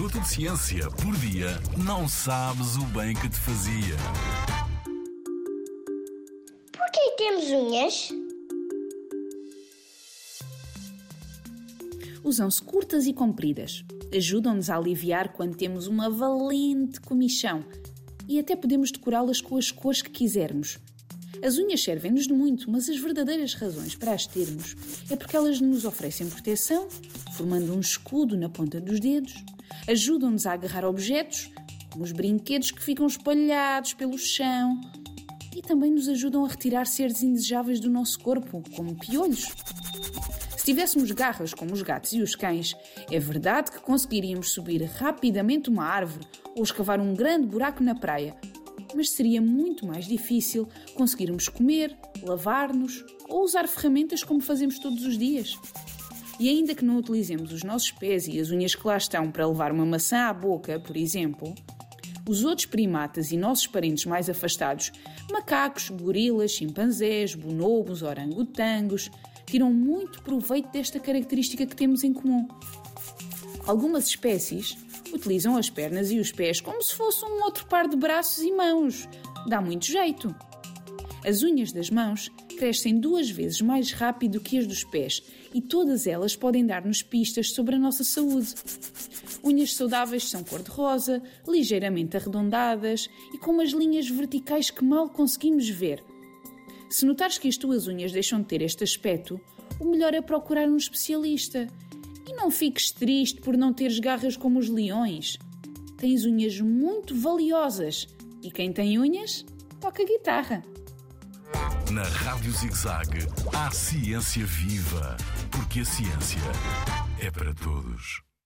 minuto de ciência por dia, não sabes o bem que te fazia. Porquê temos unhas? Usam-se curtas e compridas. Ajudam-nos a aliviar quando temos uma valente comichão e até podemos decorá-las com as cores que quisermos. As unhas servem-nos de muito, mas as verdadeiras razões para as termos é porque elas nos oferecem proteção, formando um escudo na ponta dos dedos, ajudam-nos a agarrar objetos, como os brinquedos que ficam espalhados pelo chão, e também nos ajudam a retirar seres indesejáveis do nosso corpo, como piolhos. Se tivéssemos garras como os gatos e os cães, é verdade que conseguiríamos subir rapidamente uma árvore ou escavar um grande buraco na praia, mas seria muito mais difícil conseguirmos comer, lavar-nos ou usar ferramentas como fazemos todos os dias. E ainda que não utilizemos os nossos pés e as unhas que lá estão para levar uma maçã à boca, por exemplo, os outros primatas e nossos parentes mais afastados, macacos, gorilas, chimpanzés, bonobos, orangotangos, tiram muito proveito desta característica que temos em comum. Algumas espécies utilizam as pernas e os pés como se fosse um outro par de braços e mãos. Dá muito jeito. As unhas das mãos crescem duas vezes mais rápido que as dos pés e todas elas podem dar-nos pistas sobre a nossa saúde. Unhas saudáveis são cor-de-rosa, ligeiramente arredondadas e com umas linhas verticais que mal conseguimos ver. Se notares que as tuas unhas deixam de ter este aspecto, o melhor é procurar um especialista e não fiques triste por não teres garras como os leões. Tens unhas muito valiosas e quem tem unhas toca guitarra. Na Rádio ZigZag, há ciência viva, porque a ciência é para todos.